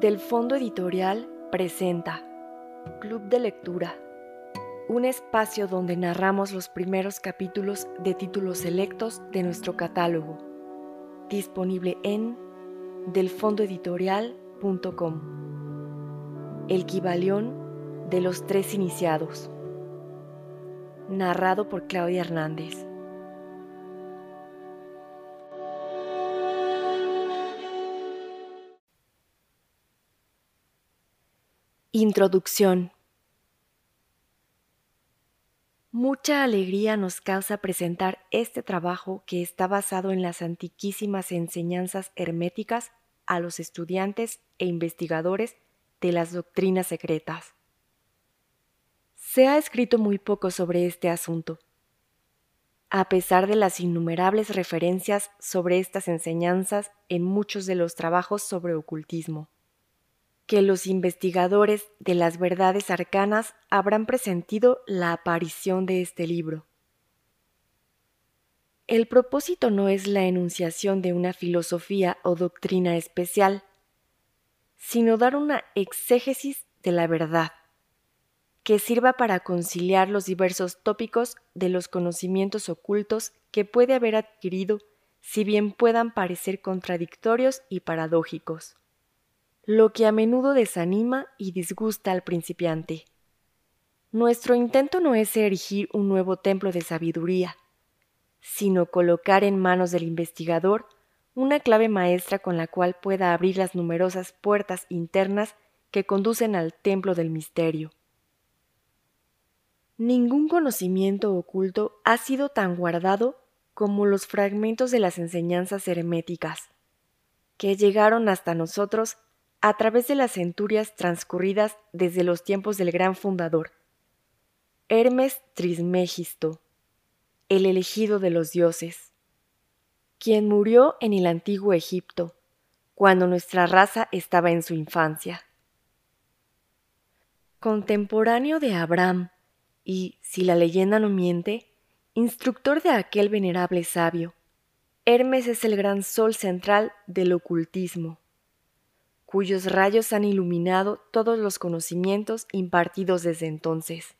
Del Fondo Editorial presenta Club de Lectura, un espacio donde narramos los primeros capítulos de títulos selectos de nuestro catálogo, disponible en delfondoeditorial.com. El Kibalión de los Tres Iniciados, narrado por Claudia Hernández. Introducción Mucha alegría nos causa presentar este trabajo que está basado en las antiquísimas enseñanzas herméticas a los estudiantes e investigadores de las doctrinas secretas. Se ha escrito muy poco sobre este asunto. A pesar de las innumerables referencias sobre estas enseñanzas en muchos de los trabajos sobre ocultismo que los investigadores de las verdades arcanas habrán presentido la aparición de este libro. El propósito no es la enunciación de una filosofía o doctrina especial, sino dar una exégesis de la verdad, que sirva para conciliar los diversos tópicos de los conocimientos ocultos que puede haber adquirido, si bien puedan parecer contradictorios y paradójicos lo que a menudo desanima y disgusta al principiante. Nuestro intento no es erigir un nuevo templo de sabiduría, sino colocar en manos del investigador una clave maestra con la cual pueda abrir las numerosas puertas internas que conducen al templo del misterio. Ningún conocimiento oculto ha sido tan guardado como los fragmentos de las enseñanzas herméticas, que llegaron hasta nosotros a través de las centurias transcurridas desde los tiempos del gran fundador, Hermes Trismegisto, el elegido de los dioses, quien murió en el antiguo Egipto, cuando nuestra raza estaba en su infancia. Contemporáneo de Abraham y, si la leyenda no miente, instructor de aquel venerable sabio, Hermes es el gran sol central del ocultismo cuyos rayos han iluminado todos los conocimientos impartidos desde entonces.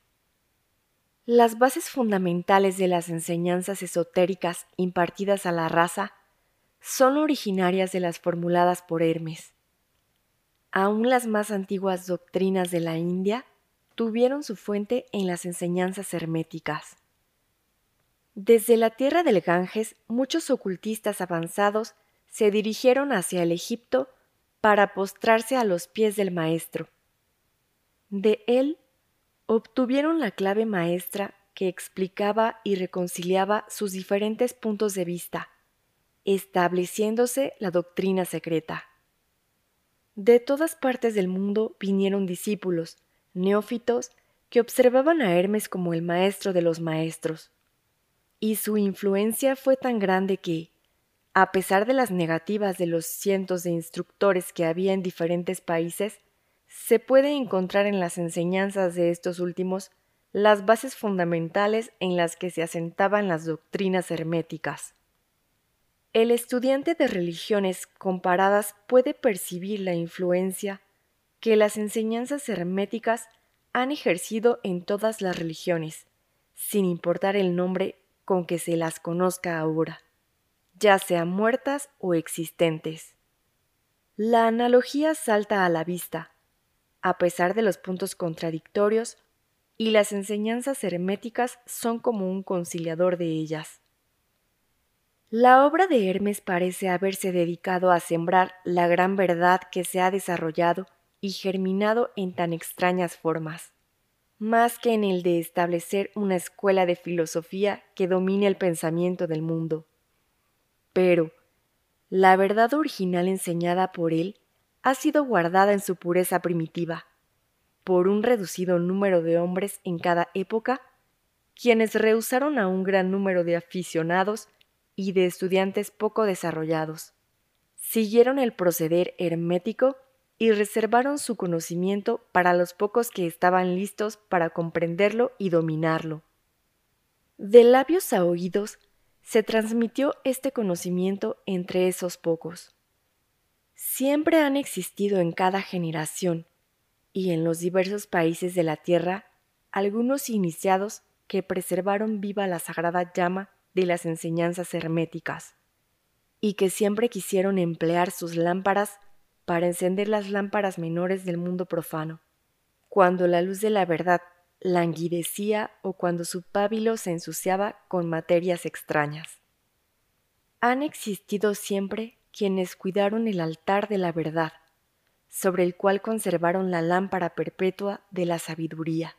Las bases fundamentales de las enseñanzas esotéricas impartidas a la raza son originarias de las formuladas por Hermes. Aún las más antiguas doctrinas de la India tuvieron su fuente en las enseñanzas herméticas. Desde la tierra del Ganges, muchos ocultistas avanzados se dirigieron hacia el Egipto para postrarse a los pies del maestro. De él obtuvieron la clave maestra que explicaba y reconciliaba sus diferentes puntos de vista, estableciéndose la doctrina secreta. De todas partes del mundo vinieron discípulos, neófitos, que observaban a Hermes como el maestro de los maestros, y su influencia fue tan grande que, a pesar de las negativas de los cientos de instructores que había en diferentes países, se puede encontrar en las enseñanzas de estos últimos las bases fundamentales en las que se asentaban las doctrinas herméticas. El estudiante de religiones comparadas puede percibir la influencia que las enseñanzas herméticas han ejercido en todas las religiones, sin importar el nombre con que se las conozca ahora ya sean muertas o existentes. La analogía salta a la vista, a pesar de los puntos contradictorios, y las enseñanzas herméticas son como un conciliador de ellas. La obra de Hermes parece haberse dedicado a sembrar la gran verdad que se ha desarrollado y germinado en tan extrañas formas, más que en el de establecer una escuela de filosofía que domine el pensamiento del mundo. Pero la verdad original enseñada por él ha sido guardada en su pureza primitiva, por un reducido número de hombres en cada época, quienes rehusaron a un gran número de aficionados y de estudiantes poco desarrollados. Siguieron el proceder hermético y reservaron su conocimiento para los pocos que estaban listos para comprenderlo y dominarlo. De labios a oídos se transmitió este conocimiento entre esos pocos. siempre han existido en cada generación y en los diversos países de la Tierra algunos iniciados que preservaron viva la sagrada llama de las enseñanzas herméticas y que siempre quisieron emplear sus lámparas para encender las lámparas menores del mundo profano, cuando la luz de la verdad languidecía o cuando su pábilo se ensuciaba con materias extrañas. Han existido siempre quienes cuidaron el altar de la verdad, sobre el cual conservaron la lámpara perpetua de la sabiduría.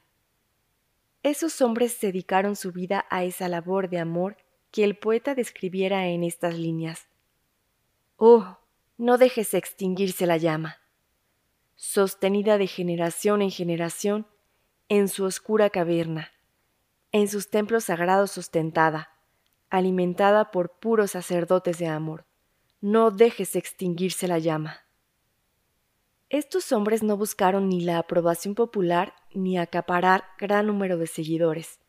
Esos hombres dedicaron su vida a esa labor de amor que el poeta describiera en estas líneas. Oh, no dejes extinguirse la llama. Sostenida de generación en generación, en su oscura caverna, en sus templos sagrados sustentada, alimentada por puros sacerdotes de amor. No dejes extinguirse la llama. Estos hombres no buscaron ni la aprobación popular ni acaparar gran número de seguidores.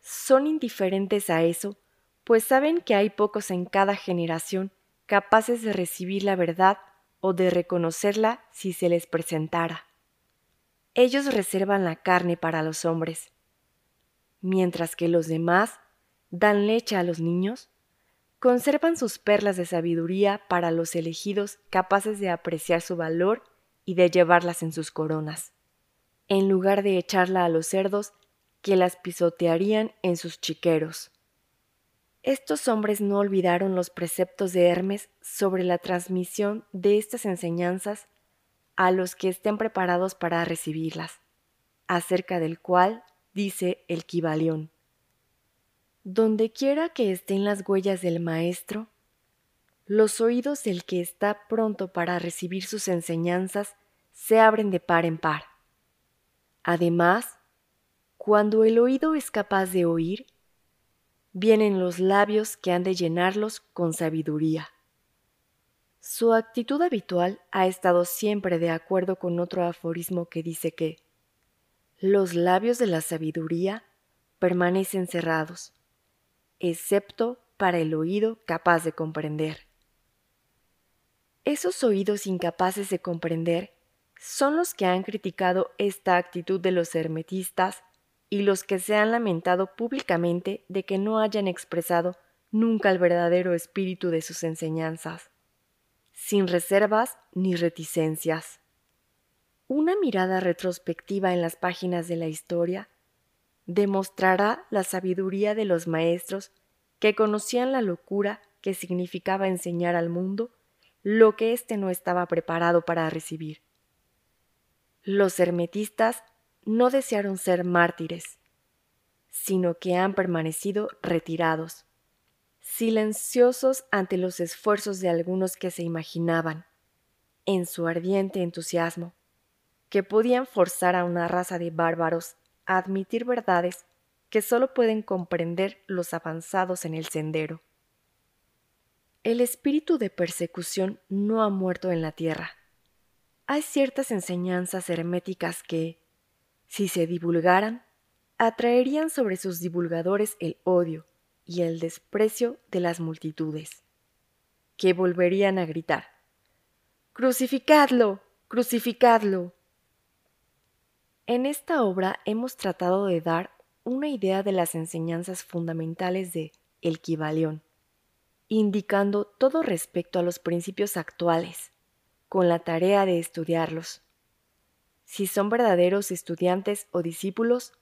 Son indiferentes a eso, pues saben que hay pocos en cada generación capaces de recibir la verdad o de reconocerla si se les presentara. Ellos reservan la carne para los hombres, mientras que los demás dan leche a los niños, conservan sus perlas de sabiduría para los elegidos capaces de apreciar su valor y de llevarlas en sus coronas, en lugar de echarla a los cerdos que las pisotearían en sus chiqueros. Estos hombres no olvidaron los preceptos de Hermes sobre la transmisión de estas enseñanzas a los que estén preparados para recibirlas, acerca del cual dice el Kibalión. Donde quiera que estén las huellas del Maestro, los oídos del que está pronto para recibir sus enseñanzas se abren de par en par. Además, cuando el oído es capaz de oír, vienen los labios que han de llenarlos con sabiduría. Su actitud habitual ha estado siempre de acuerdo con otro aforismo que dice que los labios de la sabiduría permanecen cerrados, excepto para el oído capaz de comprender. Esos oídos incapaces de comprender son los que han criticado esta actitud de los hermetistas y los que se han lamentado públicamente de que no hayan expresado nunca el verdadero espíritu de sus enseñanzas sin reservas ni reticencias. Una mirada retrospectiva en las páginas de la historia demostrará la sabiduría de los maestros que conocían la locura que significaba enseñar al mundo lo que éste no estaba preparado para recibir. Los hermetistas no desearon ser mártires, sino que han permanecido retirados, silenciosos ante los esfuerzos de algunos que se imaginaban, en su ardiente entusiasmo, que podían forzar a una raza de bárbaros a admitir verdades que sólo pueden comprender los avanzados en el sendero. El espíritu de persecución no ha muerto en la tierra. Hay ciertas enseñanzas herméticas que, si se divulgaran, atraerían sobre sus divulgadores el odio, y el desprecio de las multitudes, que volverían a gritar Crucificadlo, crucificadlo. En esta obra hemos tratado de dar una idea de las enseñanzas fundamentales de El Kibalión, indicando todo respecto a los principios actuales, con la tarea de estudiarlos. Si son verdaderos estudiantes o discípulos,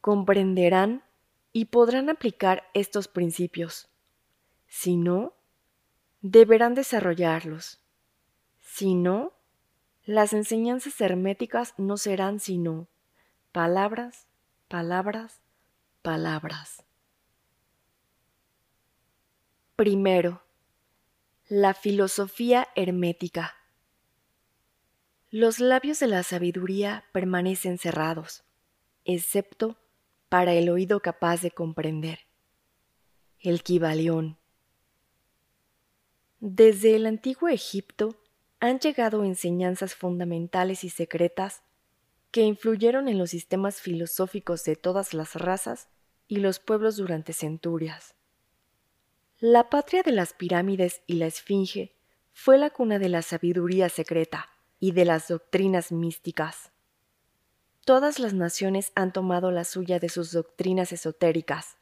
comprenderán y podrán aplicar estos principios. Si no, deberán desarrollarlos. Si no, las enseñanzas herméticas no serán sino palabras, palabras, palabras. Primero, la filosofía hermética. Los labios de la sabiduría permanecen cerrados, excepto para el oído capaz de comprender. El Kibalión. Desde el antiguo Egipto han llegado enseñanzas fundamentales y secretas que influyeron en los sistemas filosóficos de todas las razas y los pueblos durante centurias. La patria de las pirámides y la esfinge fue la cuna de la sabiduría secreta y de las doctrinas místicas. Todas las naciones han tomado la suya de sus doctrinas esotéricas.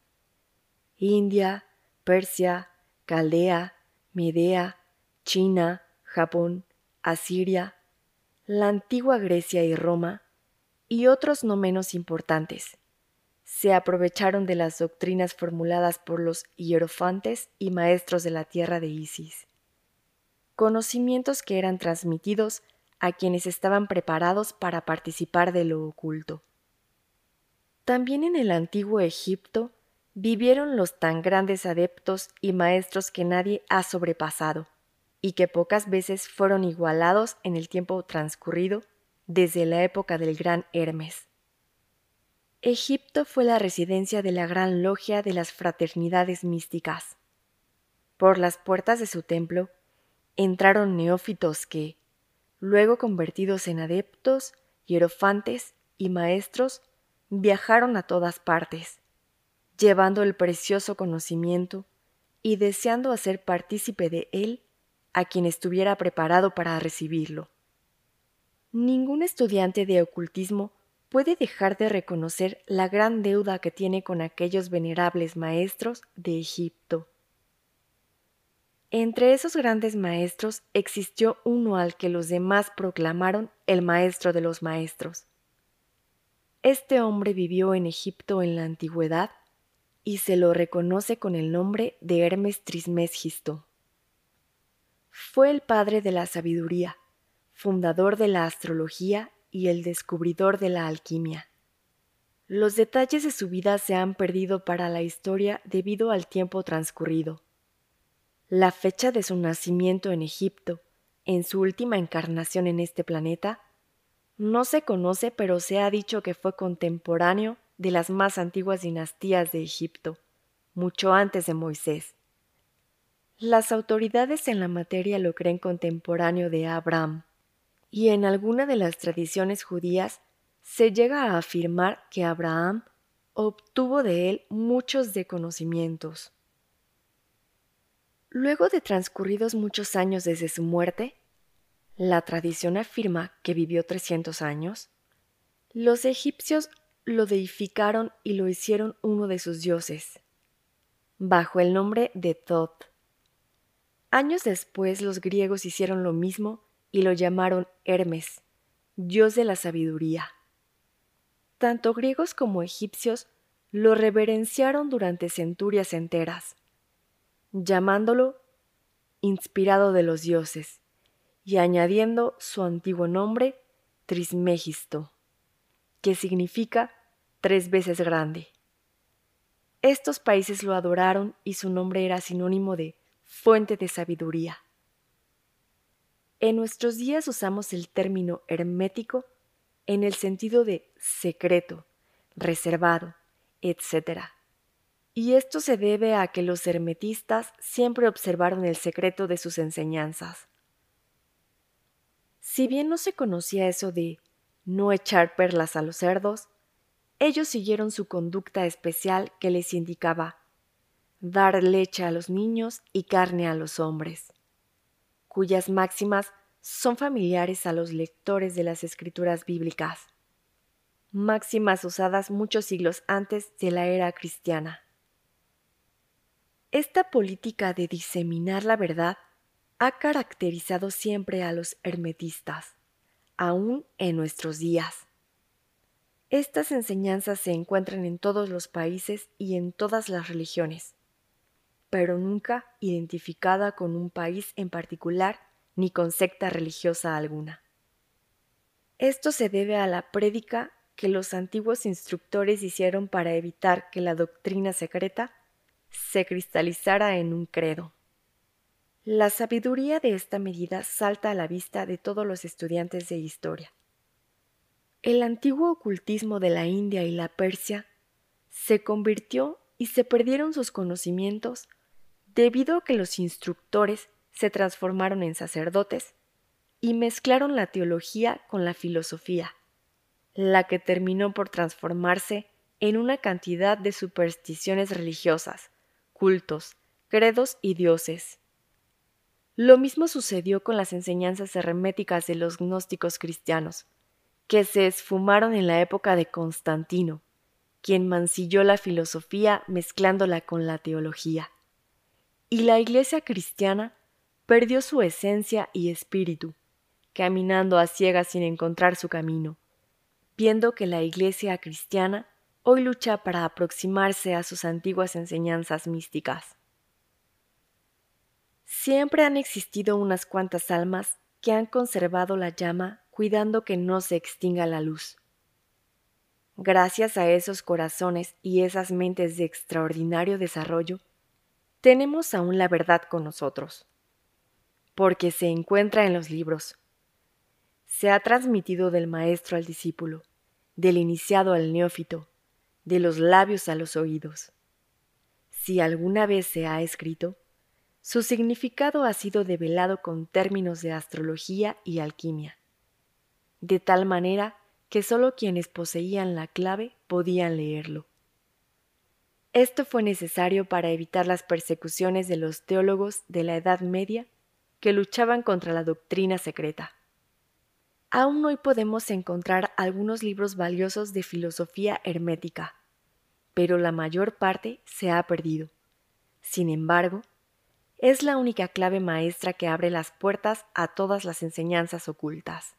India, Persia, Caldea, Medea, China, Japón, Asiria, la antigua Grecia y Roma, y otros no menos importantes, se aprovecharon de las doctrinas formuladas por los hierofantes y maestros de la tierra de Isis, conocimientos que eran transmitidos a quienes estaban preparados para participar de lo oculto. También en el antiguo Egipto vivieron los tan grandes adeptos y maestros que nadie ha sobrepasado, y que pocas veces fueron igualados en el tiempo transcurrido desde la época del gran Hermes. Egipto fue la residencia de la gran logia de las fraternidades místicas. Por las puertas de su templo entraron neófitos que, luego convertidos en adeptos, hierofantes y maestros, viajaron a todas partes, llevando el precioso conocimiento y deseando hacer partícipe de él a quien estuviera preparado para recibirlo. Ningún estudiante de ocultismo puede dejar de reconocer la gran deuda que tiene con aquellos venerables maestros de Egipto. Entre esos grandes maestros existió uno al que los demás proclamaron el maestro de los maestros. Este hombre vivió en Egipto en la antigüedad y se lo reconoce con el nombre de Hermes Trismegisto. Fue el padre de la sabiduría, fundador de la astrología y el descubridor de la alquimia. Los detalles de su vida se han perdido para la historia debido al tiempo transcurrido. La fecha de su nacimiento en Egipto, en su última encarnación en este planeta, no se conoce pero se ha dicho que fue contemporáneo de las más antiguas dinastías de Egipto, mucho antes de Moisés. Las autoridades en la materia lo creen contemporáneo de Abraham, y en alguna de las tradiciones judías se llega a afirmar que Abraham obtuvo de él muchos de conocimientos. Luego de transcurridos muchos años desde su muerte, la tradición afirma que vivió 300 años, los egipcios lo deificaron y lo hicieron uno de sus dioses, bajo el nombre de Thoth. Años después los griegos hicieron lo mismo y lo llamaron Hermes, dios de la sabiduría. Tanto griegos como egipcios lo reverenciaron durante centurias enteras, llamándolo inspirado de los dioses y añadiendo su antiguo nombre Trismegisto, que significa tres veces grande. Estos países lo adoraron y su nombre era sinónimo de fuente de sabiduría. En nuestros días usamos el término hermético en el sentido de secreto, reservado, etc. Y esto se debe a que los hermetistas siempre observaron el secreto de sus enseñanzas. Si bien no se conocía eso de no echar perlas a los cerdos, ellos siguieron su conducta especial que les indicaba dar leche a los niños y carne a los hombres cuyas máximas son familiares a los lectores de las escrituras bíblicas, máximas usadas muchos siglos antes de la era cristiana. Esta política de diseminar la verdad ha caracterizado siempre a los hermetistas, aún en nuestros días. Estas enseñanzas se encuentran en todos los países y en todas las religiones pero nunca identificada con un país en particular ni con secta religiosa alguna. Esto se debe a la prédica que los antiguos instructores hicieron para evitar que la doctrina secreta se cristalizara en un credo. La sabiduría de esta medida salta a la vista de todos los estudiantes de historia. El antiguo ocultismo de la India y la Persia se convirtió y se perdieron sus conocimientos debido a que los instructores se transformaron en sacerdotes y mezclaron la teología con la filosofía, la que terminó por transformarse en una cantidad de supersticiones religiosas, cultos, credos y dioses. Lo mismo sucedió con las enseñanzas herméticas de los gnósticos cristianos, que se esfumaron en la época de Constantino, quien mancilló la filosofía mezclándola con la teología. Y la Iglesia cristiana perdió su esencia y espíritu, caminando a ciegas sin encontrar su camino, viendo que la Iglesia cristiana hoy lucha para aproximarse a sus antiguas enseñanzas místicas. Siempre han existido unas cuantas almas que han conservado la llama cuidando que no se extinga la luz. Gracias a esos corazones y esas mentes de extraordinario desarrollo, tenemos aún la verdad con nosotros, porque se encuentra en los libros. Se ha transmitido del maestro al discípulo, del iniciado al neófito, de los labios a los oídos. Si alguna vez se ha escrito, su significado ha sido develado con términos de astrología y alquimia, de tal manera que sólo quienes poseían la clave podían leerlo. Esto fue necesario para evitar las persecuciones de los teólogos de la Edad Media que luchaban contra la doctrina secreta. Aún hoy podemos encontrar algunos libros valiosos de filosofía hermética, pero la mayor parte se ha perdido. Sin embargo, es la única clave maestra que abre las puertas a todas las enseñanzas ocultas.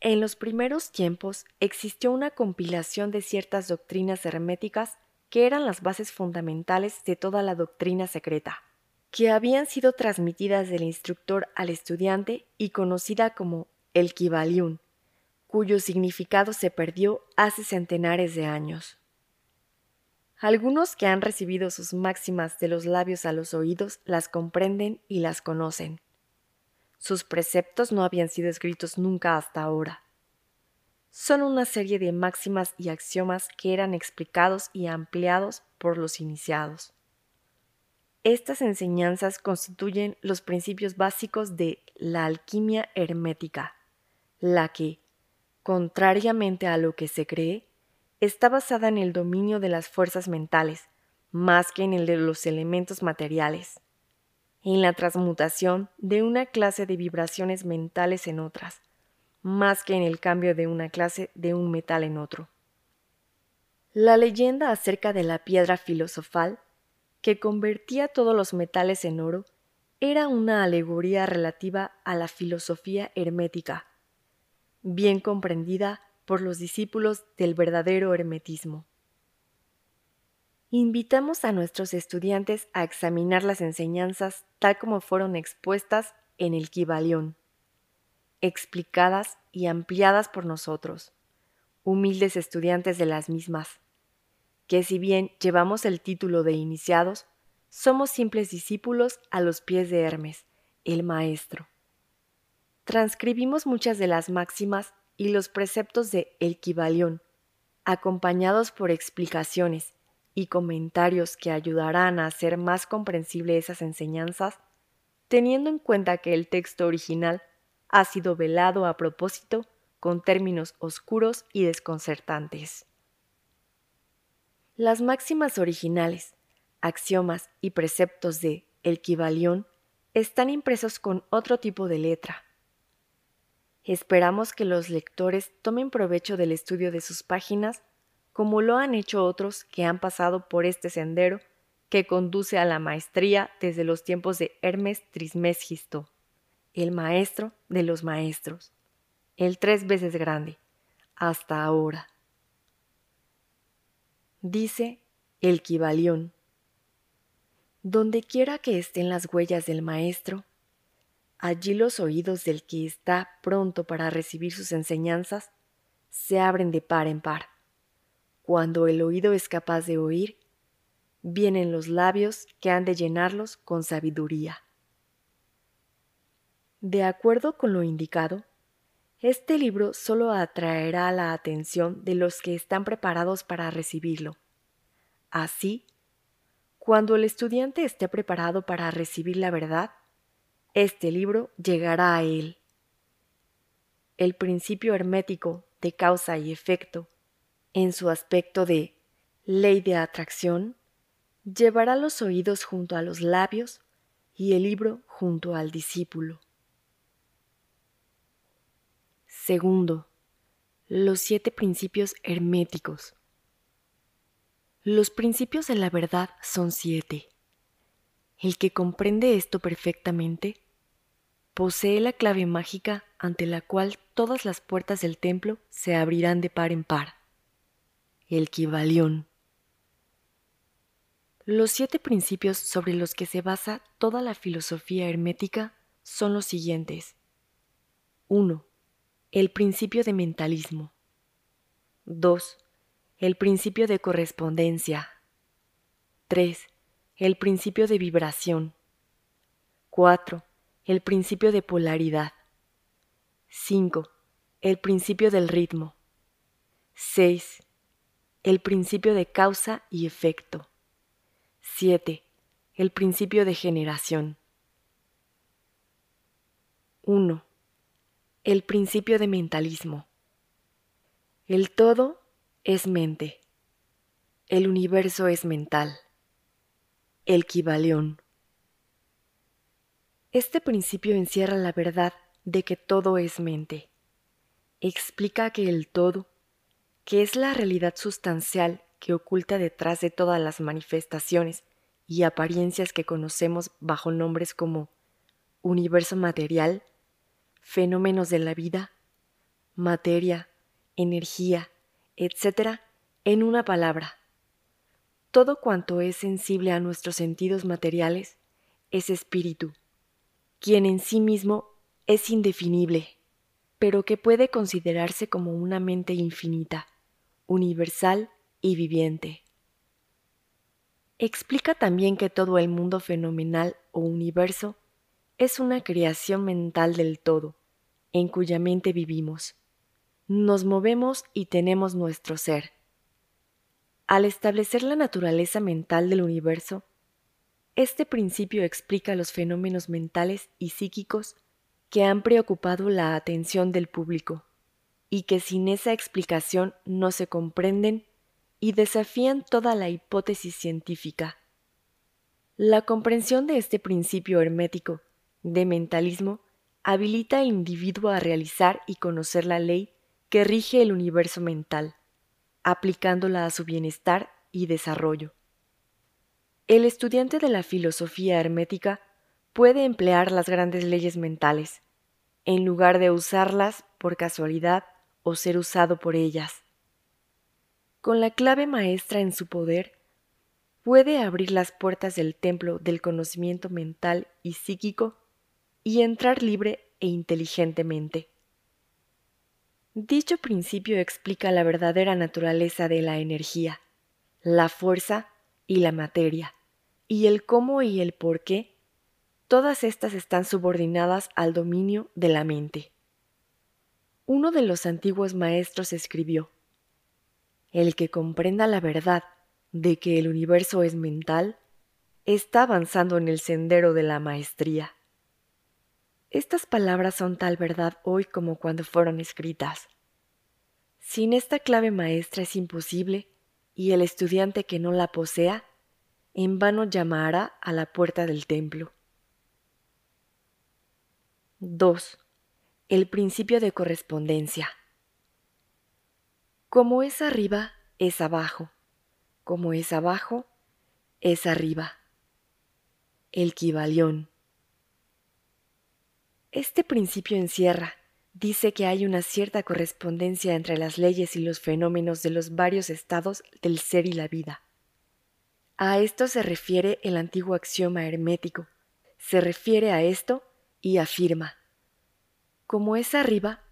En los primeros tiempos existió una compilación de ciertas doctrinas herméticas que eran las bases fundamentales de toda la doctrina secreta, que habían sido transmitidas del instructor al estudiante y conocida como el Kibalión, cuyo significado se perdió hace centenares de años. Algunos que han recibido sus máximas de los labios a los oídos las comprenden y las conocen. Sus preceptos no habían sido escritos nunca hasta ahora. Son una serie de máximas y axiomas que eran explicados y ampliados por los iniciados. Estas enseñanzas constituyen los principios básicos de la alquimia hermética, la que, contrariamente a lo que se cree, está basada en el dominio de las fuerzas mentales, más que en el de los elementos materiales, en la transmutación de una clase de vibraciones mentales en otras, más que en el cambio de una clase de un metal en otro. La leyenda acerca de la piedra filosofal, que convertía todos los metales en oro, era una alegoría relativa a la filosofía hermética, bien comprendida por los discípulos del verdadero hermetismo. Invitamos a nuestros estudiantes a examinar las enseñanzas tal como fueron expuestas en el Kibalión, explicadas y ampliadas por nosotros, humildes estudiantes de las mismas, que si bien llevamos el título de iniciados, somos simples discípulos a los pies de Hermes, el Maestro. Transcribimos muchas de las máximas y los preceptos de El Kibalión, acompañados por explicaciones y comentarios que ayudarán a hacer más comprensible esas enseñanzas, teniendo en cuenta que el texto original ha sido velado a propósito con términos oscuros y desconcertantes. Las máximas originales, axiomas y preceptos de El Kibalión están impresos con otro tipo de letra, Esperamos que los lectores tomen provecho del estudio de sus páginas como lo han hecho otros que han pasado por este sendero que conduce a la maestría desde los tiempos de Hermes Trismegisto, el maestro de los maestros, el tres veces grande, hasta ahora. Dice el Kibalión, donde quiera que estén las huellas del maestro, Allí los oídos del que está pronto para recibir sus enseñanzas se abren de par en par. Cuando el oído es capaz de oír, vienen los labios que han de llenarlos con sabiduría. De acuerdo con lo indicado, este libro solo atraerá la atención de los que están preparados para recibirlo. Así, cuando el estudiante esté preparado para recibir la verdad, este libro llegará a él. El principio hermético de causa y efecto, en su aspecto de ley de atracción, llevará los oídos junto a los labios y el libro junto al discípulo. Segundo, los siete principios herméticos. Los principios de la verdad son siete. El que comprende esto perfectamente posee la clave mágica ante la cual todas las puertas del templo se abrirán de par en par. El Kibalión. Los siete principios sobre los que se basa toda la filosofía hermética son los siguientes. 1. El principio de mentalismo. 2. El principio de correspondencia. 3. El principio de vibración. 4. El principio de polaridad. 5. El principio del ritmo. 6. El principio de causa y efecto. 7. El principio de generación. 1. El principio de mentalismo. El todo es mente. El universo es mental. El. Este principio encierra la verdad de que todo es mente. Explica que el todo, que es la realidad sustancial que oculta detrás de todas las manifestaciones y apariencias que conocemos bajo nombres como universo material, fenómenos de la vida, materia, energía, etc., en una palabra. Todo cuanto es sensible a nuestros sentidos materiales es espíritu, quien en sí mismo es indefinible, pero que puede considerarse como una mente infinita, universal y viviente. Explica también que todo el mundo fenomenal o universo es una creación mental del todo, en cuya mente vivimos. Nos movemos y tenemos nuestro ser. Al establecer la naturaleza mental del universo, este principio explica los fenómenos mentales y psíquicos que han preocupado la atención del público y que sin esa explicación no se comprenden y desafían toda la hipótesis científica. La comprensión de este principio hermético de mentalismo habilita al individuo a realizar y conocer la ley que rige el universo mental, aplicándola a su bienestar y desarrollo. El estudiante de la filosofía hermética puede emplear las grandes leyes mentales, en lugar de usarlas por casualidad o ser usado por ellas con la clave maestra en su poder, puede abrir las puertas del templo del conocimiento mental y psíquico y entrar libre e inteligentemente. Dicho principio explica la verdadera naturaleza de la energía, la fuerza y la materia, y el cómo y el por qué, todas estas están subordinadas al dominio de la mente. Uno de los antiguos maestros escribió, el que comprenda la verdad de que el universo es mental, está avanzando en el sendero de la maestría. Estas palabras son tal verdad hoy como cuando fueron escritas. Sin esta clave maestra es imposible, y el estudiante que no la posea, en vano llamará a la puerta del templo. 2. El principio de correspondencia. Como es arriba, es abajo. Como es abajo, es arriba. El Kibalión. Este principio encierra, dice que hay una cierta correspondencia entre las leyes y los fenómenos de los varios estados del ser y la vida. A esto se refiere el antiguo axioma hermético. Se refiere a esto y afirma, como es arriba,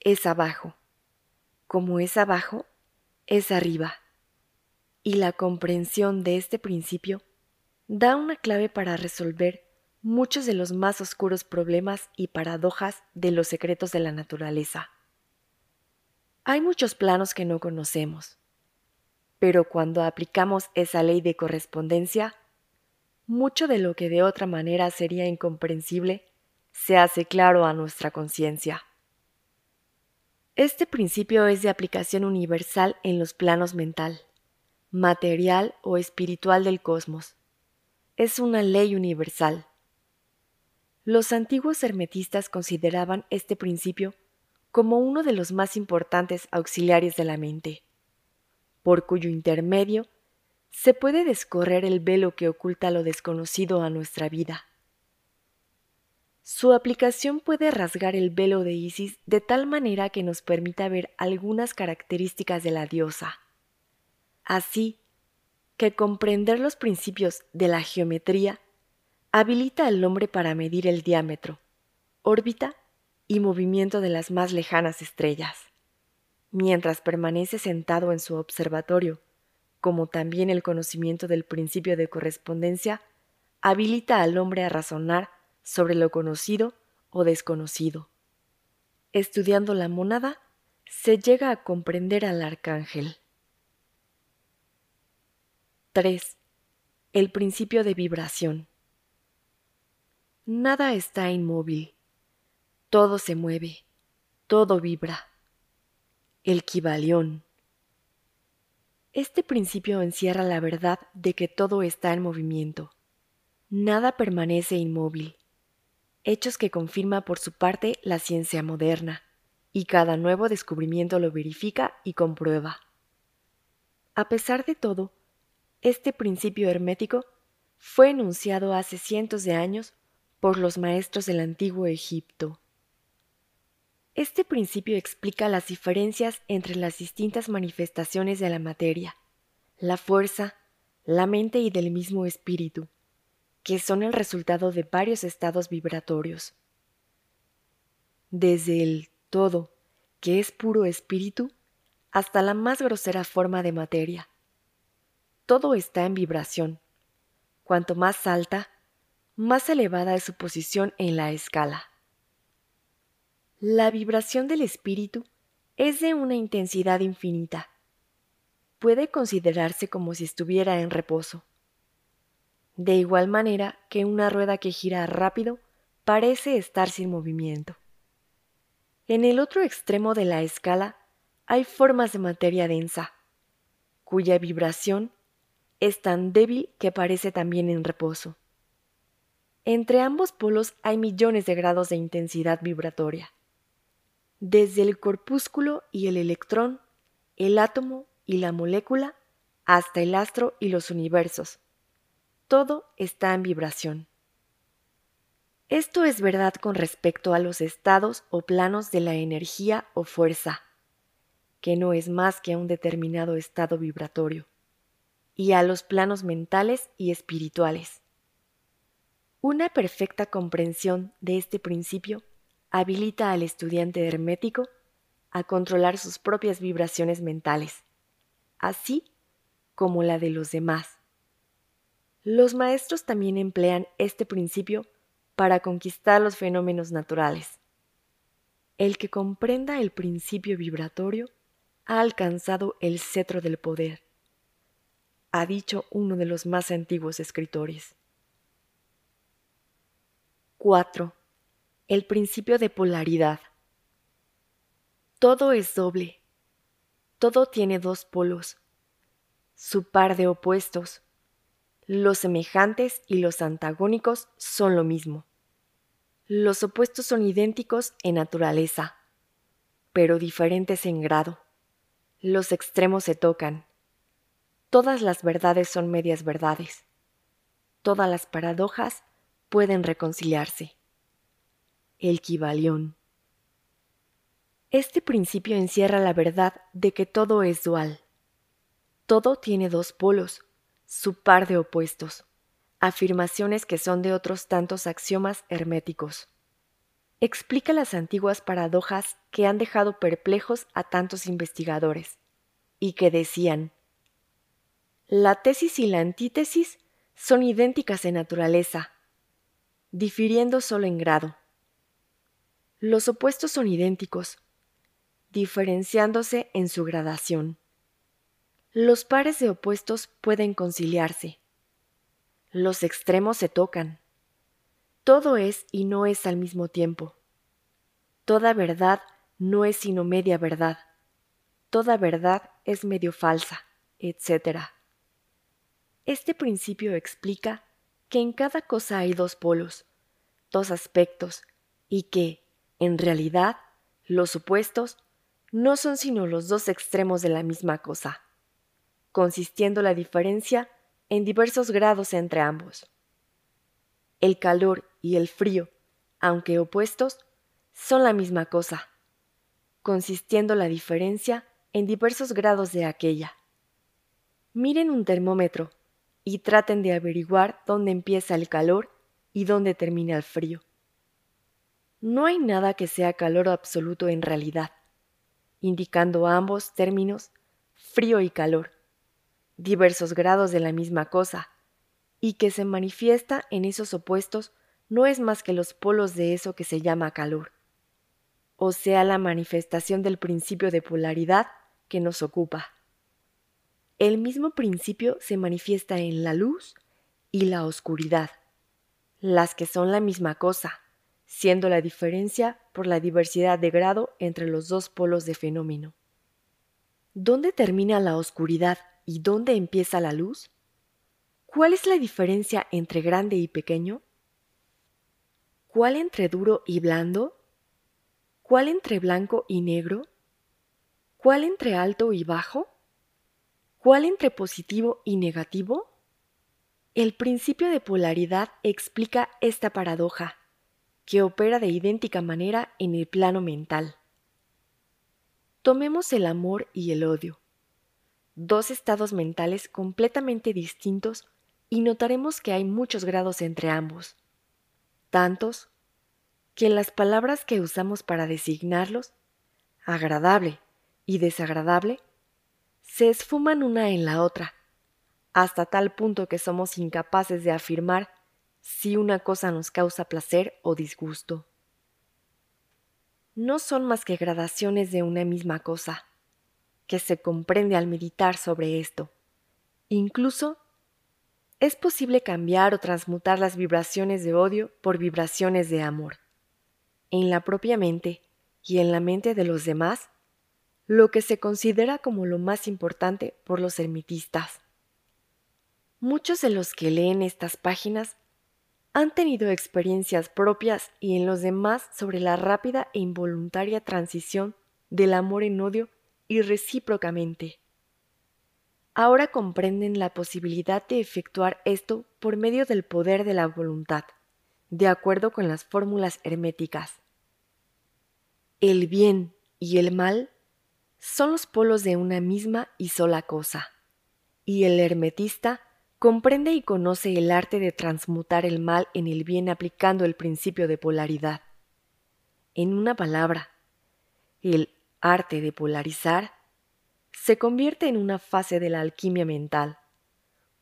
es abajo como es abajo, es arriba. Y la comprensión de este principio da una clave para resolver muchos de los más oscuros problemas y paradojas de los secretos de la naturaleza. Hay muchos planos que no conocemos, pero cuando aplicamos esa ley de correspondencia, mucho de lo que de otra manera sería incomprensible se hace claro a nuestra conciencia. Este principio es de aplicación universal en los planos mental, material o espiritual del cosmos. Es una ley universal, Los antiguos hermetistas consideraban este principio como uno de los más importantes auxiliares de la mente, por cuyo intermedio se puede descorrer el velo que oculta lo desconocido a nuestra vida. Su aplicación puede rasgar el velo de Isis de tal manera que nos permita ver algunas características de la diosa. Así que comprender los principios de la geometría habilita al hombre para medir el diámetro, órbita y movimiento de las más lejanas estrellas, mientras permanece sentado en su observatorio, como también el conocimiento del principio de correspondencia habilita al hombre a razonar sobre lo conocido o desconocido. Estudiando la monada, se llega a comprender al arcángel. 3. El principio de vibración. Nada está inmóvil. Todo se mueve. Todo vibra. El Kibalión. Este principio encierra la verdad de que todo está en movimiento. Nada permanece inmóvil. Hechos que confirma por su parte la ciencia moderna, y cada nuevo descubrimiento lo verifica y comprueba. A pesar de todo, este principio hermético fue enunciado hace cientos de años por los maestros del antiguo Egipto. Este principio explica las diferencias entre las distintas manifestaciones de la materia, la fuerza, la mente y del mismo espíritu, que son el resultado de varios estados vibratorios. Desde el todo, que es puro espíritu, hasta la más grosera forma de materia. Todo está en vibración. Cuanto más alta, más elevada es su posición en la escala. La vibración del espíritu es de una intensidad infinita. Puede considerarse como si estuviera en reposo. De igual manera que una rueda que gira rápido parece estar sin movimiento. En el otro extremo de la escala hay formas de materia densa, cuya vibración es tan débil que parece también en reposo. Entre ambos polos hay millones de grados de intensidad vibratoria. Desde el corpúsculo y el electrón, el átomo y la molécula, hasta el astro y los universos. Todo está en vibración. Esto es verdad con respecto a los estados o planos de la energía o fuerza, que no es más que un determinado estado vibratorio, y a los planos mentales y espirituales una perfecta comprensión de este principio habilita al estudiante hermético a controlar sus propias vibraciones mentales, así como la de los demás. Los maestros también emplean este principio para conquistar los fenómenos naturales. El que comprenda el principio vibratorio ha alcanzado el cetro del poder, ha dicho uno de los más antiguos escritores. 4. El principio de polaridad. Todo es doble. Todo tiene dos polos. Su par de opuestos. Los semejantes y los antagónicos son lo mismo. Los opuestos son idénticos en naturaleza, pero diferentes en grado. Los extremos se tocan. Todas las verdades son medias verdades. Todas las paradojas pueden reconciliarse. El Kibalión. Este principio encierra la verdad de que todo es dual. Todo tiene dos polos, su par de opuestos, afirmaciones que son de otros tantos axiomas herméticos. Explica las antiguas paradojas que han dejado perplejos a tantos investigadores, y que decían, la tesis y la antítesis son idénticas en naturaleza, difiriendo solo en grado. Los opuestos son idénticos, diferenciándose en su gradación. Los pares de opuestos pueden conciliarse. Los extremos se tocan. Todo es y no es al mismo tiempo. Toda verdad no es sino media verdad. Toda verdad es medio falsa, etc. Este principio explica que en cada cosa hay dos polos, dos aspectos y que, en realidad, los opuestos no son sino los dos extremos de la misma cosa, consistiendo la diferencia en diversos grados entre ambos. El calor y el frío, aunque opuestos, son la misma cosa, consistiendo la diferencia en diversos grados de aquella. Miren un termómetro y traten de averiguar dónde empieza el calor y dónde termina el frío. No hay nada que sea calor absoluto en realidad, indicando ambos términos, frío y calor, diversos grados de la misma cosa, y que se manifiesta en esos opuestos no es más que los polos de eso que se llama calor, o sea, la manifestación del principio de polaridad que nos ocupa. El mismo principio se manifiesta en la luz y la oscuridad, las que son la misma cosa, siendo la diferencia por la diversidad de grado entre los dos polos de fenómeno. ¿Dónde termina la oscuridad y dónde empieza la luz? ¿Cuál es la diferencia entre grande y pequeño? ¿Cuál entre duro y blando? ¿Cuál entre blanco y negro? ¿Cuál entre alto y bajo? ¿Cuál entre positivo y negativo? El principio de polaridad explica esta paradoja, que opera de idéntica manera en el plano mental. Tomemos el amor y el odio, dos estados mentales completamente distintos y notaremos que hay muchos grados entre ambos, tantos que en las palabras que usamos para designarlos, agradable y desagradable se esfuman una en la otra, hasta tal punto que somos incapaces de afirmar si una cosa nos causa placer o disgusto. No son más que gradaciones de una misma cosa, que se comprende al meditar sobre esto. Incluso es posible cambiar o transmutar las vibraciones de odio por vibraciones de amor. En la propia mente y en la mente de los demás, lo que se considera como lo más importante por los ermitistas. Muchos de los que leen estas páginas han tenido experiencias propias y en los demás sobre la rápida e involuntaria transición del amor en odio y recíprocamente. Ahora comprenden la posibilidad de efectuar esto por medio del poder de la voluntad, de acuerdo con las fórmulas herméticas. El bien y el mal son los polos de una misma y sola cosa, y el hermetista comprende y conoce el arte de transmutar el mal en el bien aplicando el principio de polaridad. En una palabra, el arte de polarizar se convierte en una fase de la alquimia mental,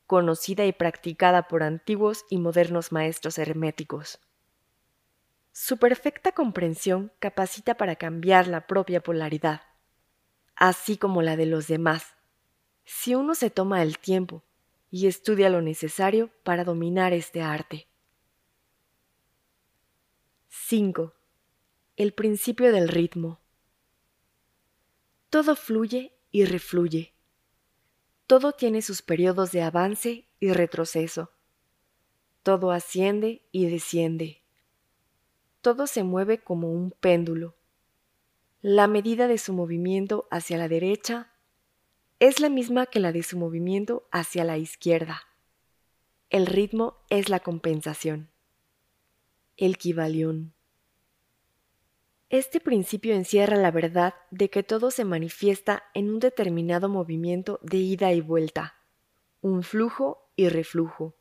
conocida y practicada por antiguos y modernos maestros herméticos. Su perfecta comprensión capacita para cambiar la propia polaridad así como la de los demás, si uno se toma el tiempo y estudia lo necesario para dominar este arte. 5. El principio del ritmo. Todo fluye y refluye. Todo tiene sus periodos de avance y retroceso. Todo asciende y desciende. Todo se mueve como un péndulo la medida de su movimiento hacia la derecha es la misma que la de su movimiento hacia la izquierda. El ritmo es la compensación. El Kibalión. Este principio encierra la verdad de que todo se manifiesta en un determinado movimiento de ida y vuelta, un flujo y reflujo,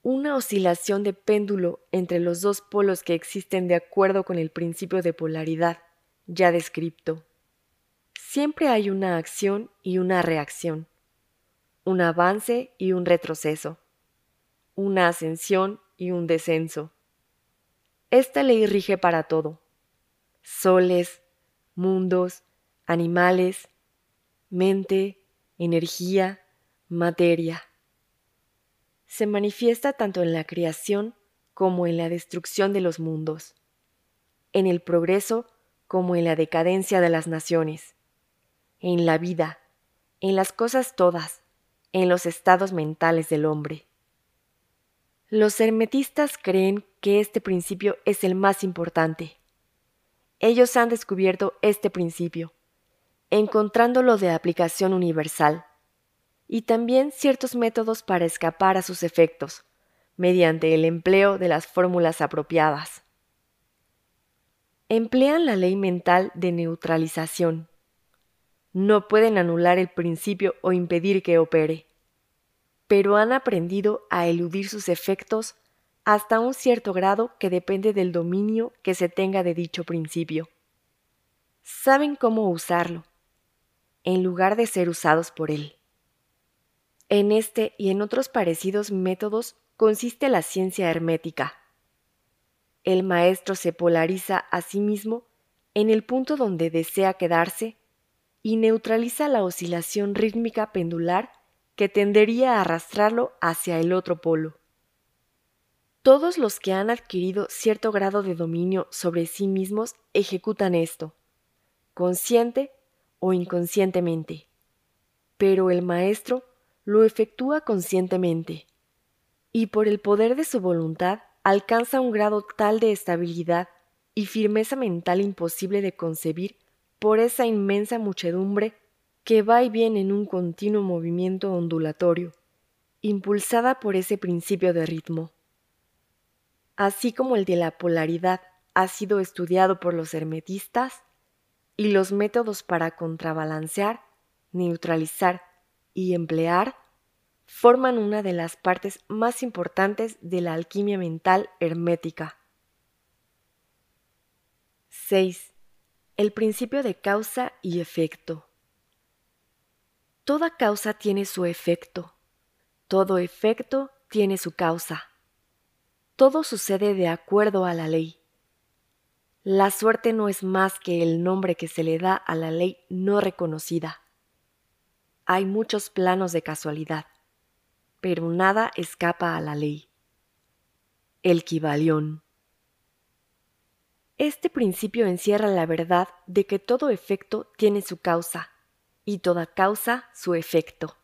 una oscilación de péndulo entre los dos polos que existen de acuerdo con el principio de polaridad ya descripto. Siempre hay una acción y una reacción, un avance y un retroceso, una ascensión y un descenso. Esta ley rige para todo. Soles, mundos, animales, mente, energía, materia. Se manifiesta tanto en la creación como en la destrucción de los mundos, en el progreso como en la decadencia de las naciones, en la vida, en las cosas todas, en los estados mentales del hombre. Los hermetistas creen que este principio es el más importante. Ellos han descubierto este principio, encontrándolo de aplicación universal, y también ciertos métodos para escapar a sus efectos, mediante el empleo de las fórmulas apropiadas. Emplean la ley mental de neutralización. No pueden anular el principio o impedir que opere pero han aprendido a eludir sus efectos hasta un cierto grado que depende del dominio que se tenga de dicho principio. Saben cómo usarlo, en lugar de ser usados por él. En este y en otros parecidos métodos consiste la ciencia hermética. El maestro se polariza a sí mismo en el punto donde desea quedarse y neutraliza la oscilación rítmica pendular que tendería a arrastrarlo hacia el otro polo. Todos los que han adquirido cierto grado de dominio sobre sí mismos ejecutan esto, consciente o inconscientemente. Pero el maestro lo efectúa conscientemente, y por el poder de su voluntad alcanza un grado tal de estabilidad y firmeza mental imposible de concebir por esa inmensa muchedumbre que va y viene en un continuo movimiento ondulatorio, impulsada por ese principio de ritmo. Así como el de la polaridad ha sido estudiado por los hermetistas, y los métodos para contrabalancear, neutralizar y emplear forman una de las partes más importantes de la alquimia mental hermética. 6. El principio de causa y efecto. Toda causa tiene su efecto. Todo efecto tiene su causa. Todo sucede de acuerdo a la ley. La suerte no es más que el nombre que se le da a la ley no reconocida. Hay muchos planos de casualidad, pero nada escapa a la ley. El Kibalión. Este principio encierra la verdad de que todo efecto tiene su causa y toda causa su efecto.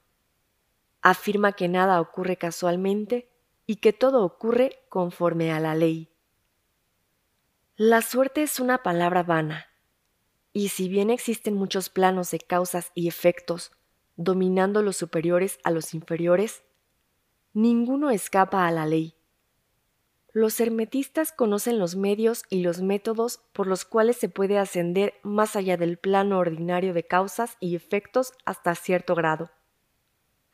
Afirma que nada ocurre casualmente y que todo ocurre conforme a la ley. La suerte es una palabra vana, y si bien existen muchos planos de causas y efectos, dominando los superiores a los inferiores, ninguno escapa a la ley los hermetistas conocen los medios y los métodos por los cuales se puede ascender más allá del plano ordinario de causas y efectos hasta cierto grado.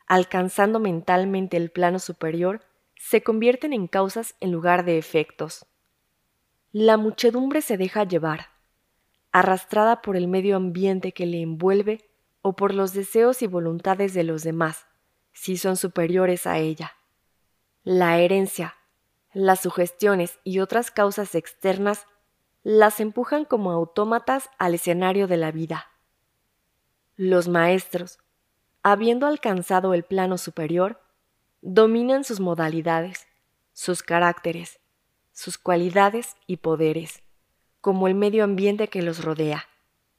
Alcanzando mentalmente el plano superior, se convierten en causas en lugar de efectos. La muchedumbre se deja llevar, arrastrada por el medio ambiente que le envuelve o por los deseos y voluntades de los demás, si son superiores a ella. La herencia, las sugestiones y otras causas externas las empujan como autómatas al escenario de la vida. Los maestros, habiendo alcanzado el plano superior, dominan sus modalidades, sus caracteres, sus cualidades y poderes, como el medio ambiente que los rodea,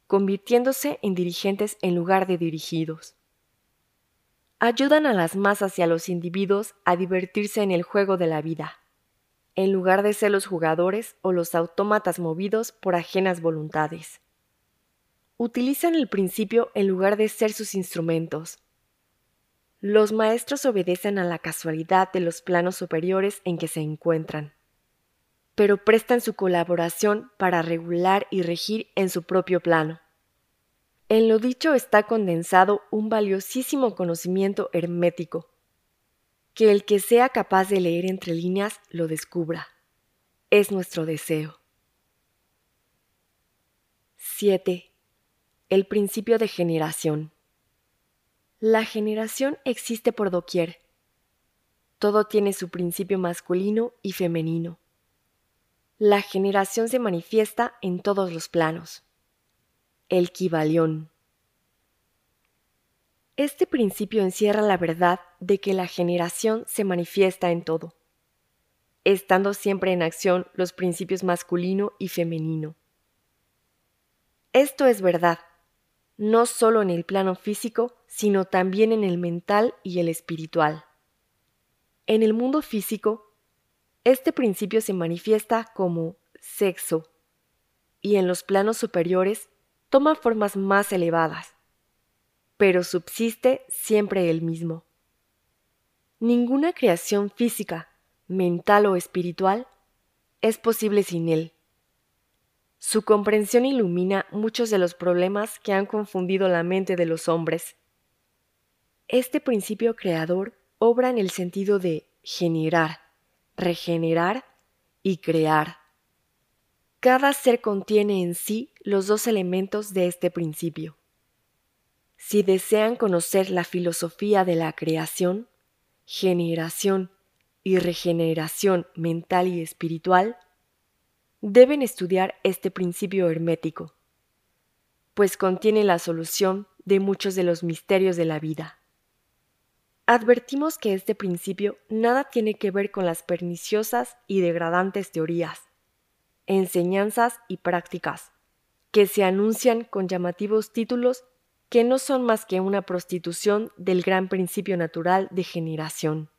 convirtiéndose en dirigentes en lugar de dirigidos. Ayudan a las masas y a los individuos a divertirse en el juego de la vida en lugar de ser los jugadores o los autómatas movidos por ajenas voluntades. Utilizan el principio en lugar de ser sus instrumentos. Los maestros obedecen a la casualidad de los planos superiores en que se encuentran, pero prestan su colaboración para regular y regir en su propio plano. En lo dicho está condensado un valiosísimo conocimiento hermético, que el que sea capaz de leer entre líneas lo descubra. Es nuestro deseo. 7. El principio de generación. La generación existe por doquier. Todo tiene su principio masculino y femenino. La generación se manifiesta en todos los planos. El Kibalión. Este principio encierra la verdad de que la generación se manifiesta en todo, estando siempre en acción los principios masculino y femenino. Esto es verdad, no solo en el plano físico, sino también en el mental y el espiritual. En el mundo físico, este principio se manifiesta como sexo y en los planos superiores toma formas más elevadas, pero subsiste siempre el mismo. Ninguna creación física, mental o espiritual es posible sin él. Su comprensión ilumina muchos de los problemas que han confundido la mente de los hombres. Este principio creador obra en el sentido de generar, regenerar y crear. Cada ser contiene en sí los dos elementos de este principio. Si desean conocer la filosofía de la creación, generación y regeneración mental y espiritual, deben estudiar este principio hermético, pues contiene la solución de muchos de los misterios de la vida. Advertimos que este principio nada tiene que ver con las perniciosas y degradantes teorías, enseñanzas y prácticas que se anuncian con llamativos títulos que no son más que una prostitución del gran principio natural de generación.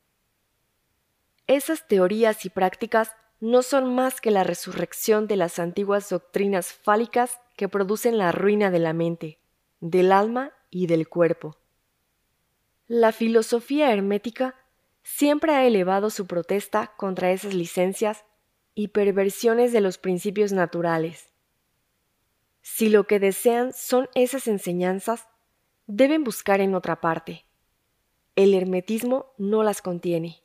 Esas teorías y prácticas no son más que la resurrección de las antiguas doctrinas fálicas que producen la ruina de la mente, del alma y del cuerpo. La filosofía hermética siempre ha elevado su protesta contra esas licencias y perversiones de los principios naturales. Si lo que desean son esas enseñanzas, deben buscar en otra parte. El hermetismo no las contiene.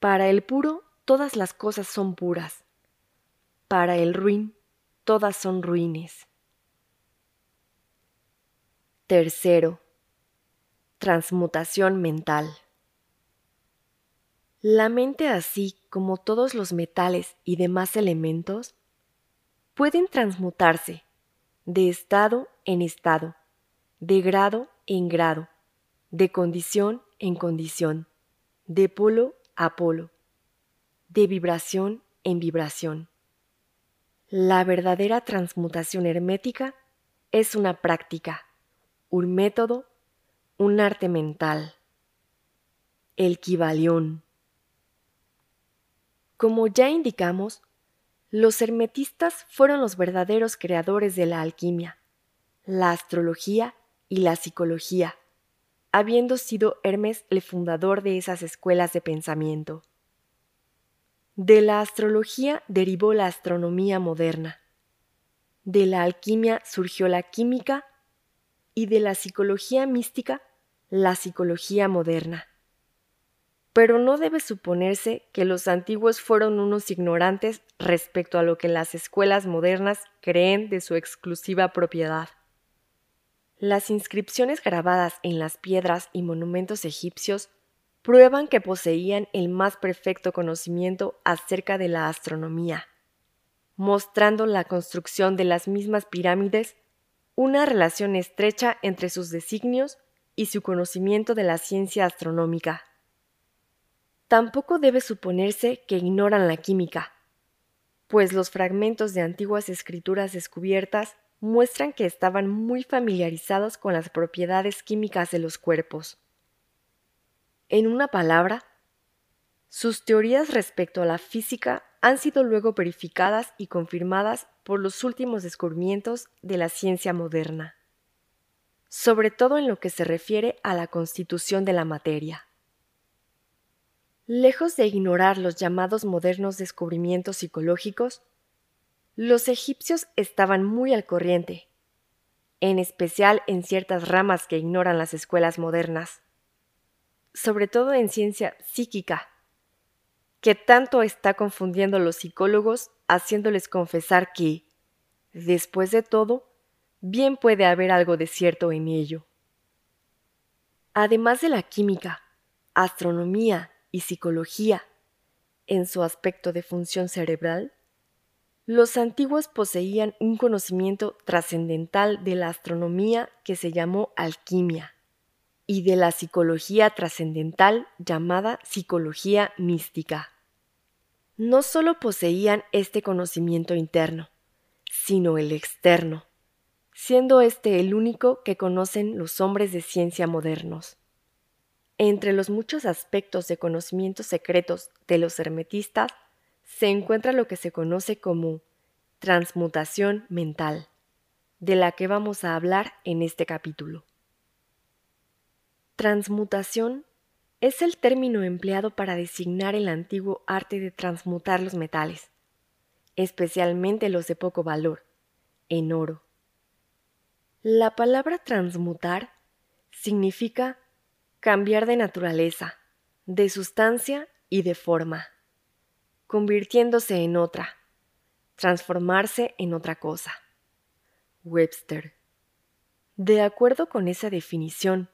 Para el puro, todas las cosas son puras. Para el ruin, todas son ruines. Tercero, Transmutación mental. La mente, así como todos los metales y demás elementos, pueden transmutarse de estado en estado, de grado en grado, de condición en condición, de polo a polo, de vibración en vibración. La verdadera transmutación hermética es una práctica, un método un arte mental. El Kibalión. Como ya indicamos, los hermetistas fueron los verdaderos creadores de la alquimia, la astrología y la psicología, habiendo sido Hermes el fundador de esas escuelas de pensamiento. De la astrología derivó la astronomía moderna. De la alquimia surgió la química y de la psicología mística la psicología moderna. Pero no debe suponerse que los antiguos fueron unos ignorantes respecto a lo que las escuelas modernas creen de su exclusiva propiedad. Las inscripciones grabadas en las piedras y monumentos egipcios prueban que poseían el más perfecto conocimiento acerca de la astronomía, mostrando la construcción de las mismas pirámides una relación estrecha entre sus designios y su conocimiento de la ciencia astronómica. Tampoco debe suponerse que ignoran la química, pues los fragmentos de antiguas escrituras descubiertas muestran que estaban muy familiarizados con las propiedades químicas de los cuerpos. En una palabra, sus teorías respecto a la física han sido luego verificadas y confirmadas por los últimos descubrimientos de la ciencia moderna sobre todo en lo que se refiere a la constitución de la materia. Lejos de ignorar los llamados modernos descubrimientos psicológicos, los egipcios estaban muy al corriente, en especial en ciertas ramas que ignoran las escuelas modernas, sobre todo en ciencia psíquica, que tanto está confundiendo a los psicólogos haciéndoles confesar que, después de todo, bien puede haber algo de cierto en ello. Además de la química, astronomía y psicología, en su aspecto de función cerebral, los antiguos poseían un conocimiento trascendental de la astronomía que se llamó alquimia y de la psicología trascendental llamada psicología mística. No solo poseían este conocimiento interno, sino el externo, siendo este el único que conocen los hombres de ciencia modernos. Entre los muchos aspectos de conocimientos secretos de los hermetistas se encuentra lo que se conoce como transmutación mental, de la que vamos a hablar en este capítulo. Transmutación es el término empleado para designar el antiguo arte de transmutar los metales, especialmente los de poco valor, en oro. La palabra transmutar significa cambiar de naturaleza, de sustancia y de forma, convirtiéndose en otra, transformarse en otra cosa. Webster. De acuerdo con esa definición,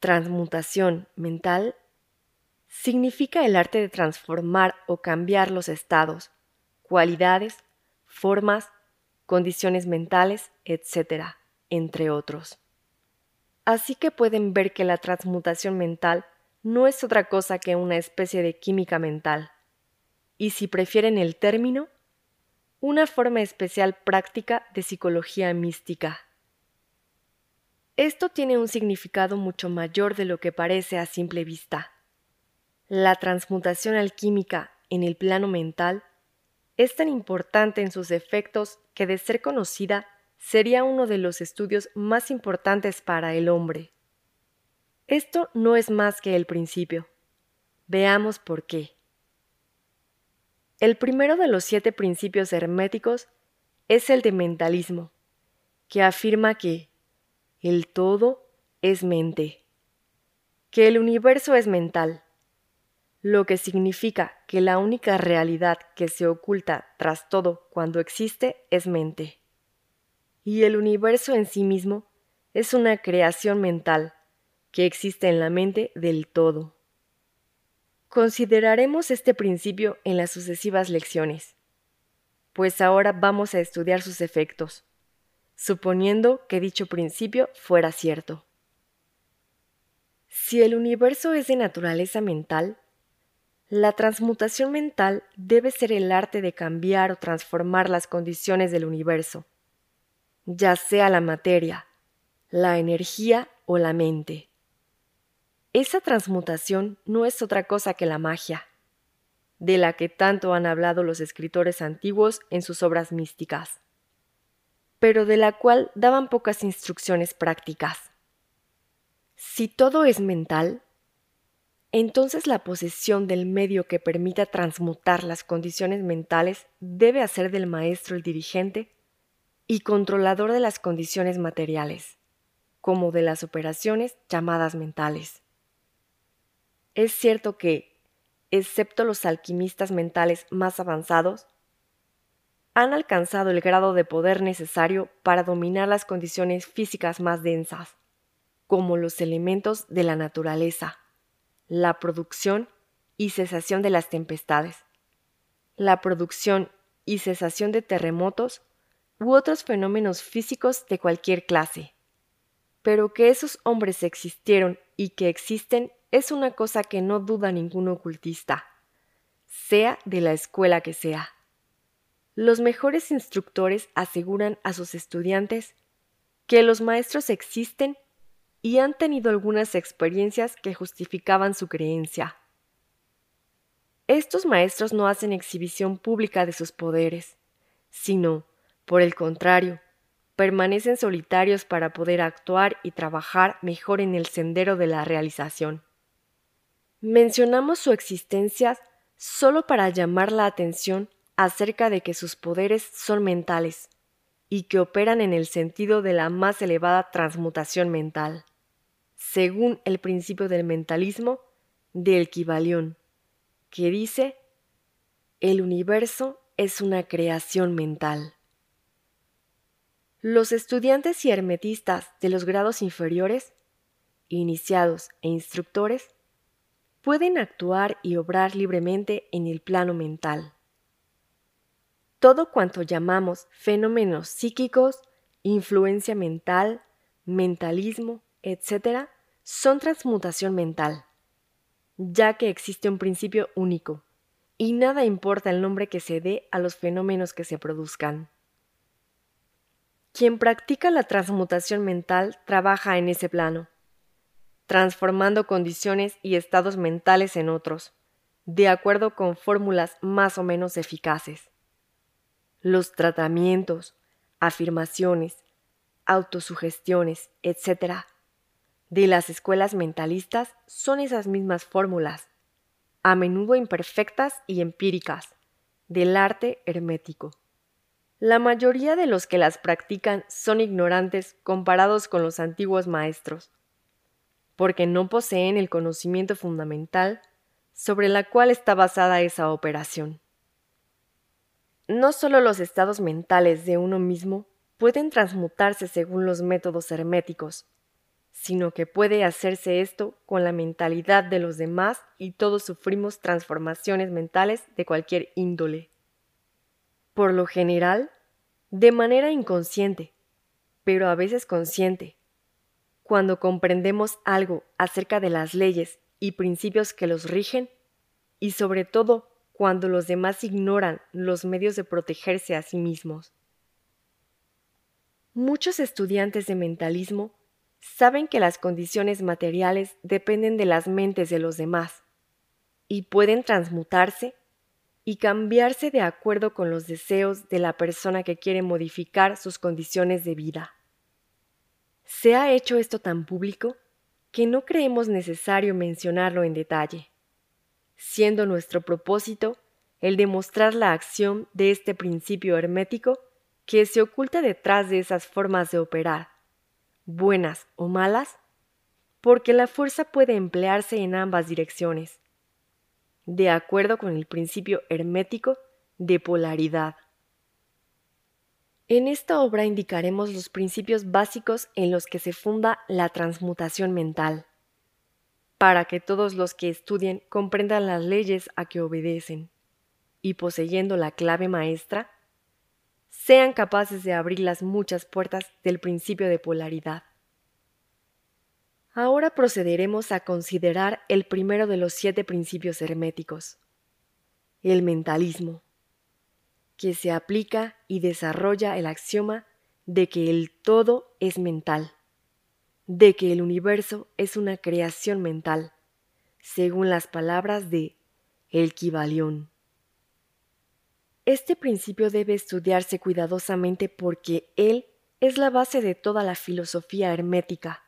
transmutación mental significa el arte de transformar o cambiar los estados, cualidades, formas, condiciones mentales, etc., entre otros. Así que pueden ver que la transmutación mental no es otra cosa que una especie de química mental, y si prefieren el término, una forma especial práctica de psicología mística. Esto tiene un significado mucho mayor de lo que parece a simple vista. La transmutación alquímica en el plano mental es tan importante en sus efectos que de ser conocida sería uno de los estudios más importantes para el hombre. Esto no es más que el principio. Veamos por qué. El primero de los siete principios herméticos es el de mentalismo, que afirma que el todo es mente, que el universo es mental, lo que significa que la única realidad que se oculta tras todo cuando existe es mente y el universo en sí mismo es una creación mental que existe en la mente del todo. Consideraremos este principio en las sucesivas lecciones, pues ahora vamos a estudiar sus efectos, suponiendo que dicho principio fuera cierto. Si el universo es de naturaleza mental, la transmutación mental debe ser el arte de cambiar o transformar las condiciones del universo ya sea la materia, la energía o la mente. Esa transmutación no es otra cosa que la magia, de la que tanto han hablado los escritores antiguos en sus obras místicas, pero de la cual daban pocas instrucciones prácticas. Si todo es mental, entonces la posesión del medio que permita transmutar las condiciones mentales debe hacer del maestro el dirigente y controlador de las condiciones materiales, como de las operaciones llamadas mentales. Es cierto que, excepto los alquimistas mentales más avanzados, han alcanzado el grado de poder necesario para dominar las condiciones físicas más densas, como los elementos de la naturaleza, la producción y cesación de las tempestades, la producción y cesación de terremotos u otros fenómenos físicos de cualquier clase. Pero que esos hombres existieron y que existen es una cosa que no duda ningún ocultista, sea de la escuela que sea. Los mejores instructores aseguran a sus estudiantes que los maestros existen y han tenido algunas experiencias que justificaban su creencia. Estos maestros no hacen exhibición pública de sus poderes, sino por el contrario, permanecen solitarios para poder actuar y trabajar mejor en el sendero de la realización. Mencionamos su existencia solo para llamar la atención acerca de que sus poderes son mentales y que operan en el sentido de la más elevada transmutación mental, según el principio del mentalismo del Kibalión, que dice, el universo es una creación mental. Los estudiantes y hermetistas de los grados inferiores, iniciados e instructores, pueden actuar y obrar libremente en el plano mental. Todo cuanto llamamos fenómenos psíquicos, influencia mental, mentalismo, etc., son transmutación mental, ya que existe un principio único, y nada importa el nombre que se dé a los fenómenos que se produzcan. Quien practica la transmutación mental trabaja en ese plano. transformando condiciones y estados mentales en otros, de acuerdo con fórmulas más o menos eficaces. Los tratamientos, afirmaciones, autosugestiones, etc., de las escuelas mentalistas son esas mismas fórmulas, a menudo imperfectas y empíricas, del arte hermético. La mayoría de los que las practican son ignorantes comparados con los antiguos maestros, porque no poseen el conocimiento fundamental sobre la cual está basada esa operación. No solo los estados mentales de uno mismo pueden transmutarse según los métodos herméticos, sino que puede hacerse esto con la mentalidad de los demás y todos sufrimos transformaciones mentales de cualquier índole. Por lo general, de manera inconsciente, pero a veces consciente. Cuando comprendemos algo acerca de las leyes y principios que los rigen, y sobre todo cuando los demás ignoran los medios de protegerse a sí mismos. Muchos estudiantes de mentalismo saben que las condiciones materiales dependen de las mentes de los demás y pueden transmutarse y cambiarse de acuerdo con los deseos de la persona que quiere modificar sus condiciones de vida. Se ha hecho esto tan público que no creemos necesario mencionarlo en detalle, siendo nuestro propósito el demostrar la acción de este principio hermético que se oculta detrás de esas formas de operar, buenas o malas, porque la fuerza puede emplearse en ambas direcciones, de acuerdo con el principio hermético de polaridad. En esta obra indicaremos los principios básicos en los que se funda la transmutación mental, para que todos los que estudien comprendan las leyes a que obedecen, y poseyendo la clave maestra, sean capaces de abrir las muchas puertas del principio de polaridad. Ahora procederemos a considerar el primero de los siete principios herméticos, el mentalismo, que se aplica y desarrolla el axioma de que el todo es mental, de que el universo es una creación mental, según las palabras de El Kibalión. Este principio debe estudiarse cuidadosamente porque él es la base de toda la filosofía hermética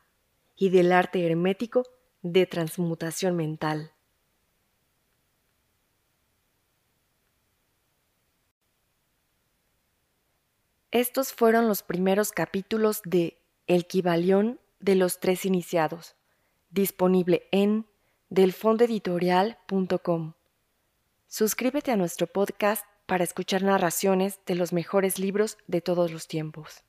y del arte hermético de transmutación mental. Estos fueron los primeros capítulos de El Kibalión de los Tres Iniciados, disponible en delfondoeditorial.com. Suscríbete a nuestro podcast para escuchar narraciones de los mejores libros de todos los tiempos.